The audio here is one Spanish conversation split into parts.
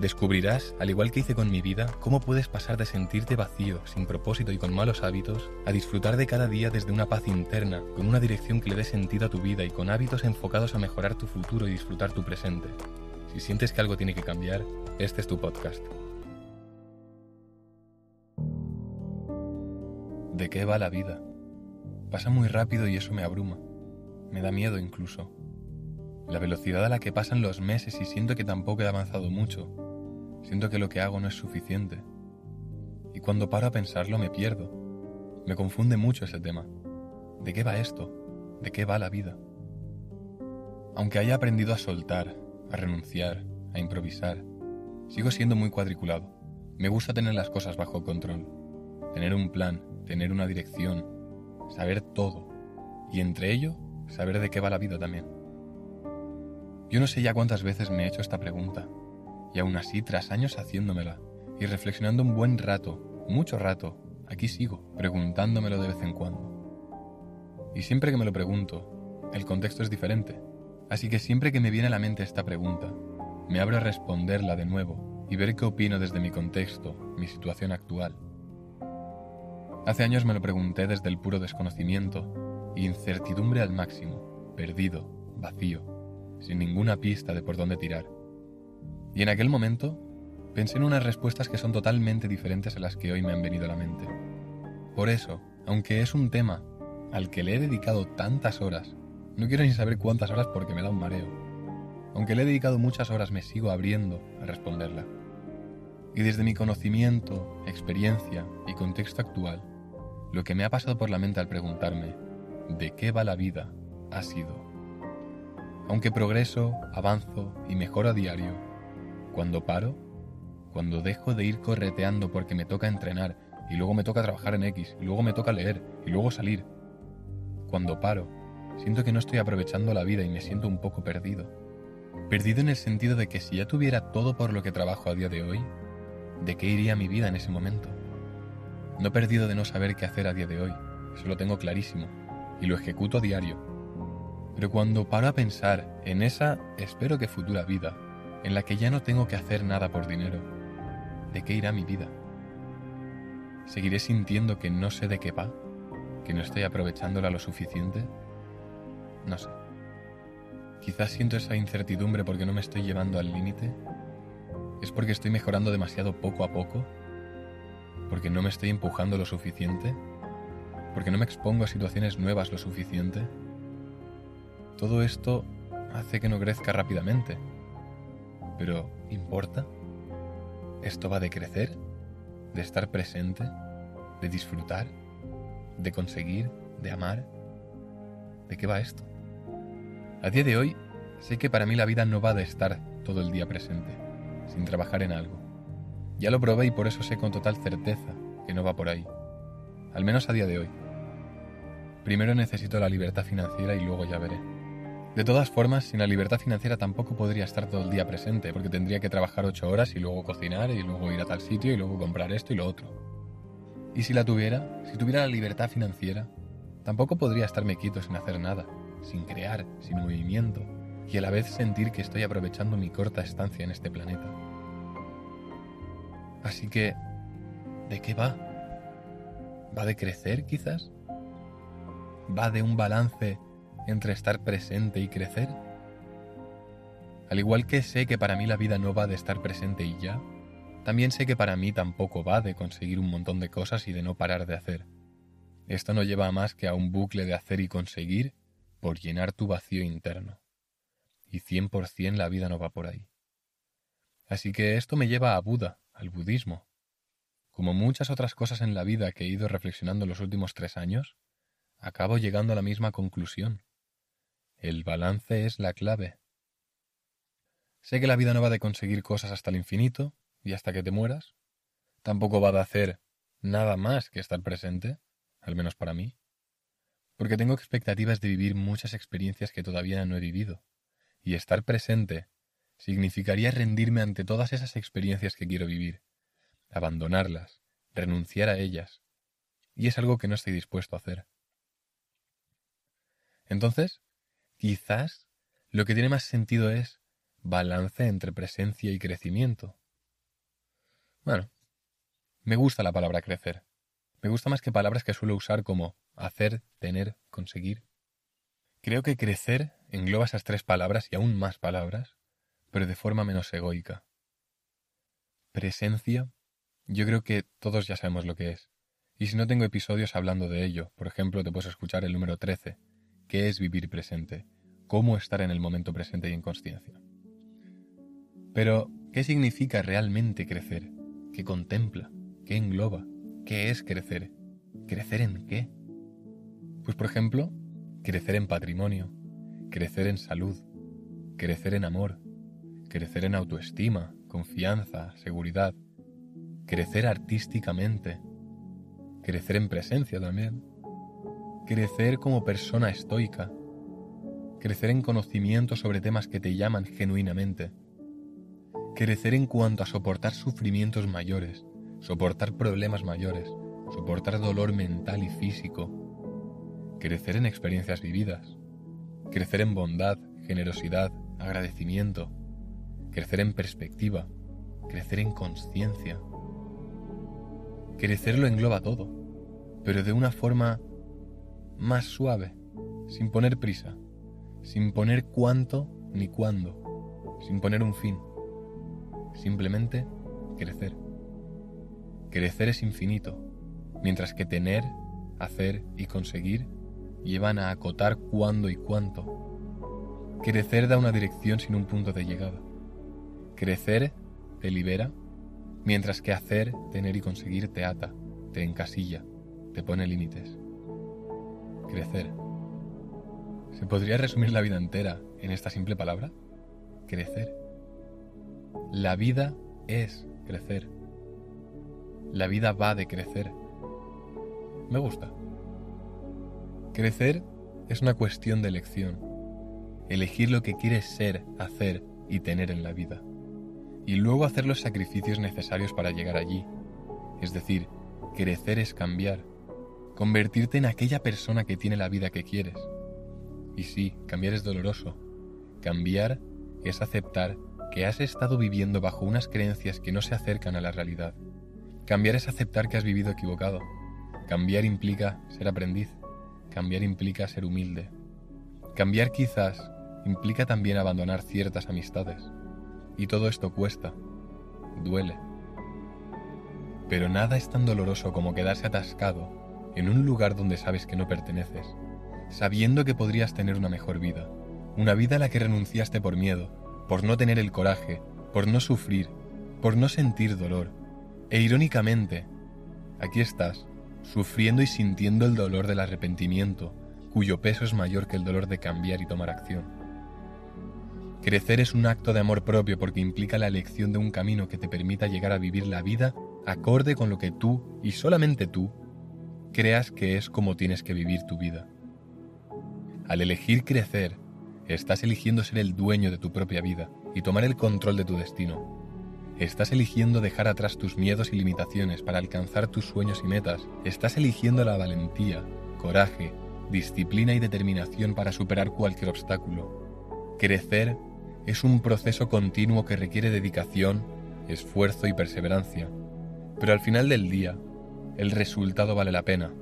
Descubrirás, al igual que hice con mi vida, cómo puedes pasar de sentirte vacío, sin propósito y con malos hábitos, a disfrutar de cada día desde una paz interna, con una dirección que le dé sentido a tu vida y con hábitos enfocados a mejorar tu futuro y disfrutar tu presente. Si sientes que algo tiene que cambiar, este es tu podcast. ¿De qué va la vida? Pasa muy rápido y eso me abruma. Me da miedo incluso. La velocidad a la que pasan los meses y siento que tampoco he avanzado mucho, Siento que lo que hago no es suficiente. Y cuando paro a pensarlo me pierdo. Me confunde mucho ese tema. ¿De qué va esto? ¿De qué va la vida? Aunque haya aprendido a soltar, a renunciar, a improvisar, sigo siendo muy cuadriculado. Me gusta tener las cosas bajo control, tener un plan, tener una dirección, saber todo, y entre ello, saber de qué va la vida también. Yo no sé ya cuántas veces me he hecho esta pregunta, y aún así, tras años haciéndomela y reflexionando un buen rato, mucho rato, aquí sigo, preguntándomelo de vez en cuando. Y siempre que me lo pregunto, el contexto es diferente. Así que siempre que me viene a la mente esta pregunta, me abro a responderla de nuevo y ver qué opino desde mi contexto, mi situación actual. Hace años me lo pregunté desde el puro desconocimiento incertidumbre al máximo, perdido, vacío, sin ninguna pista de por dónde tirar. Y en aquel momento pensé en unas respuestas que son totalmente diferentes a las que hoy me han venido a la mente. Por eso, aunque es un tema al que le he dedicado tantas horas, no quiero ni saber cuántas horas porque me da un mareo. Aunque le he dedicado muchas horas, me sigo abriendo a responderla. Y desde mi conocimiento, experiencia y contexto actual, lo que me ha pasado por la mente al preguntarme, ¿de qué va la vida? ha sido. Aunque progreso, avanzo y mejoro a diario, cuando paro, cuando dejo de ir correteando porque me toca entrenar y luego me toca trabajar en X y luego me toca leer y luego salir. Cuando paro, siento que no estoy aprovechando la vida y me siento un poco perdido. Perdido en el sentido de que si ya tuviera todo por lo que trabajo a día de hoy, ¿de qué iría mi vida en ese momento? No perdido de no saber qué hacer a día de hoy, eso lo tengo clarísimo y lo ejecuto a diario. Pero cuando paro a pensar en esa, espero que futura vida, en la que ya no tengo que hacer nada por dinero, ¿de qué irá mi vida? ¿Seguiré sintiendo que no sé de qué va? ¿Que no estoy aprovechándola lo suficiente? No sé. Quizás siento esa incertidumbre porque no me estoy llevando al límite. ¿Es porque estoy mejorando demasiado poco a poco? ¿Porque no me estoy empujando lo suficiente? ¿Porque no me expongo a situaciones nuevas lo suficiente? Todo esto hace que no crezca rápidamente pero, ¿importa? ¿Esto va de crecer? ¿De estar presente? ¿De disfrutar? ¿De conseguir? ¿De amar? ¿De qué va esto? A día de hoy, sé que para mí la vida no va de estar todo el día presente, sin trabajar en algo. Ya lo probé y por eso sé con total certeza que no va por ahí. Al menos a día de hoy. Primero necesito la libertad financiera y luego ya veré. De todas formas, sin la libertad financiera tampoco podría estar todo el día presente, porque tendría que trabajar ocho horas y luego cocinar y luego ir a tal sitio y luego comprar esto y lo otro. Y si la tuviera, si tuviera la libertad financiera, tampoco podría estarme quieto sin hacer nada, sin crear, sin movimiento, y a la vez sentir que estoy aprovechando mi corta estancia en este planeta. Así que, ¿de qué va? ¿Va de crecer quizás? ¿Va de un balance entre estar presente y crecer? Al igual que sé que para mí la vida no va de estar presente y ya, también sé que para mí tampoco va de conseguir un montón de cosas y de no parar de hacer. Esto no lleva más que a un bucle de hacer y conseguir por llenar tu vacío interno. Y 100% la vida no va por ahí. Así que esto me lleva a Buda, al budismo. Como muchas otras cosas en la vida que he ido reflexionando los últimos tres años, acabo llegando a la misma conclusión. El balance es la clave. Sé que la vida no va de conseguir cosas hasta el infinito y hasta que te mueras. Tampoco va de hacer nada más que estar presente, al menos para mí. Porque tengo expectativas de vivir muchas experiencias que todavía no he vivido. Y estar presente significaría rendirme ante todas esas experiencias que quiero vivir, abandonarlas, renunciar a ellas, y es algo que no estoy dispuesto a hacer. Entonces, quizás lo que tiene más sentido es balance entre presencia y crecimiento. Bueno, me gusta la palabra crecer. Me gusta más que palabras que suelo usar como hacer, tener, conseguir. Creo que crecer engloba esas tres palabras y aún más palabras, pero de forma menos egoica. Presencia, yo creo que todos ya sabemos lo que es. Y si no tengo episodios hablando de ello, por ejemplo, te puedes escuchar el número 13, que es vivir presente, cómo estar en el momento presente y en consciencia. Pero, ¿qué significa realmente crecer? ¿Qué contempla? ¿Qué engloba? ¿Qué es crecer? ¿Crecer en qué? Pues por ejemplo, crecer en patrimonio, crecer en salud, crecer en amor, crecer en autoestima, confianza, seguridad, crecer artísticamente, crecer en presencia también, crecer como persona estoica, crecer en conocimiento sobre temas que te llaman genuinamente, crecer en cuanto a soportar sufrimientos mayores, soportar problemas mayores, soportar dolor mental y físico, crecer en experiencias vividas, crecer en bondad, generosidad, agradecimiento, crecer en perspectiva, crecer en conciencia. Crecer lo engloba todo, pero de una forma más suave, sin poner prisa, sin poner cuánto ni cuándo, sin poner un fin. Simplemente crecer. Crecer es infinito, mientras que tener, hacer y conseguir llevan a acotar cuándo y cuánto. Crecer da una dirección sin un punto de llegada. Crecer te libera, mientras que hacer, tener y conseguir te ata, te encasilla, te pone límites. Crecer. ¿Se podría resumir la vida entera en esta simple palabra? Crecer. La vida es crecer. La vida va de crecer. Me gusta. Crecer es una cuestión de elección. Elegir lo que quieres ser, hacer y tener en la vida. Y luego hacer los sacrificios necesarios para llegar allí. Es decir, crecer es cambiar. Convertirte en aquella persona que tiene la vida que quieres. Y sí, cambiar es doloroso. Cambiar es aceptar que has estado viviendo bajo unas creencias que no se acercan a la realidad Cambiar es aceptar que has vivido equivocado. Cambiar implica ser aprendiz. Cambiar implica ser humilde. Cambiar quizás implica también abandonar ciertas amistades. Y todo esto cuesta. Duele. Pero nada es tan doloroso como quedarse atascado en un lugar donde sabes que no perteneces, sabiendo que podrías tener una mejor vida, una vida a la que renunciaste por miedo, por no tener el coraje, por no sufrir, por no sentir dolor, e irónicamente, aquí estás, sufriendo y sintiendo el dolor del arrepentimiento, cuyo peso es mayor que el dolor de cambiar y tomar acción. Crecer es un acto de amor propio porque implica la elección de un camino que te permita llegar a vivir la vida acorde con lo que tú, y solamente tú, creas que es como tienes que vivir tu vida. Al elegir crecer, estás eligiendo ser el dueño de tu propia vida y tomar el control de tu destino, Estás eligiendo dejar atrás tus miedos y limitaciones para alcanzar tus sueños y metas. Estás eligiendo la valentía, coraje, disciplina y determinación para superar cualquier obstáculo. Crecer es un proceso continuo que requiere dedicación, esfuerzo y perseverancia. Pero al final del día, el resultado vale la pena.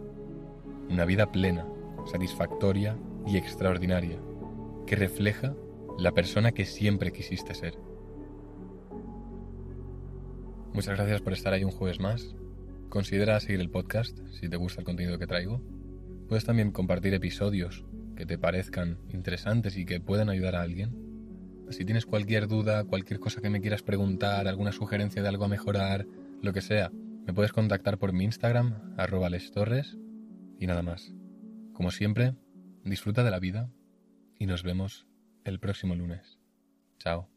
Una vida plena, satisfactoria y extraordinaria, que refleja la persona que siempre quisiste ser. Muchas gracias por estar ahí un jueves más. Considera seguir el podcast si te gusta el contenido que traigo. Puedes también compartir episodios que te parezcan interesantes y que puedan ayudar a alguien. Si tienes cualquier duda, cualquier cosa que me quieras preguntar, alguna sugerencia de algo a mejorar, lo que sea, me puedes contactar por mi Instagram, arroba lestorres, y nada más. Como siempre, disfruta de la vida y nos vemos el próximo lunes. Chao.